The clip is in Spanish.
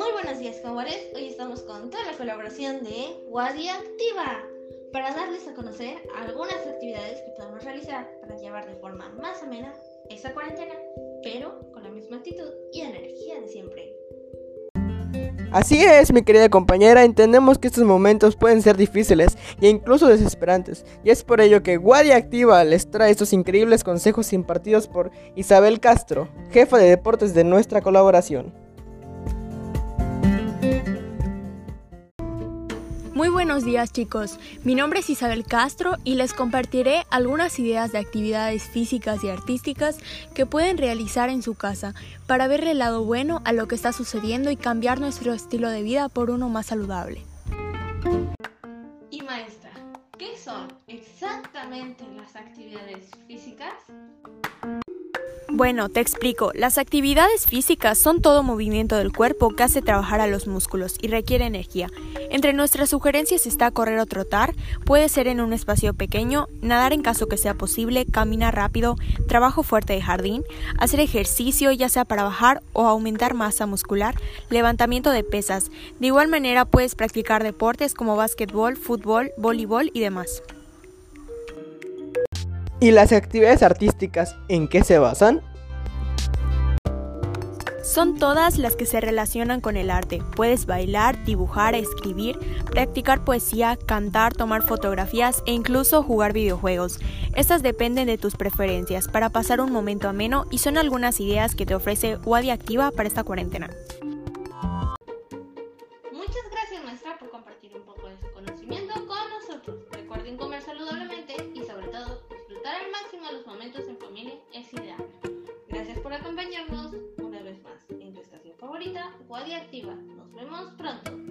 Muy buenos días, comadres. Hoy estamos con toda la colaboración de Wadi Activa para darles a conocer algunas actividades que podemos realizar para llevar de forma más amena esta cuarentena, pero con la misma actitud y energía de siempre. Así es, mi querida compañera, entendemos que estos momentos pueden ser difíciles e incluso desesperantes, y es por ello que Guardia Activa les trae estos increíbles consejos impartidos por Isabel Castro, jefa de deportes de nuestra colaboración. Muy buenos días chicos, mi nombre es Isabel Castro y les compartiré algunas ideas de actividades físicas y artísticas que pueden realizar en su casa para verle el lado bueno a lo que está sucediendo y cambiar nuestro estilo de vida por uno más saludable. Y maestra, ¿qué son exactamente las actividades físicas? Bueno, te explico. Las actividades físicas son todo movimiento del cuerpo que hace trabajar a los músculos y requiere energía. Entre nuestras sugerencias está correr o trotar, puede ser en un espacio pequeño, nadar en caso que sea posible, caminar rápido, trabajo fuerte de jardín, hacer ejercicio ya sea para bajar o aumentar masa muscular, levantamiento de pesas. De igual manera puedes practicar deportes como básquetbol, fútbol, voleibol y demás. ¿Y las actividades artísticas en qué se basan? Son todas las que se relacionan con el arte. Puedes bailar, dibujar, escribir, practicar poesía, cantar, tomar fotografías e incluso jugar videojuegos. Estas dependen de tus preferencias para pasar un momento ameno y son algunas ideas que te ofrece Wadi Activa para esta cuarentena. Muchas gracias maestra por compartir un poco de su conocimiento con nosotros. Recuerden comer saludablemente por acompañarnos una vez más en tu estación favorita, Guardia Activa. Nos vemos pronto.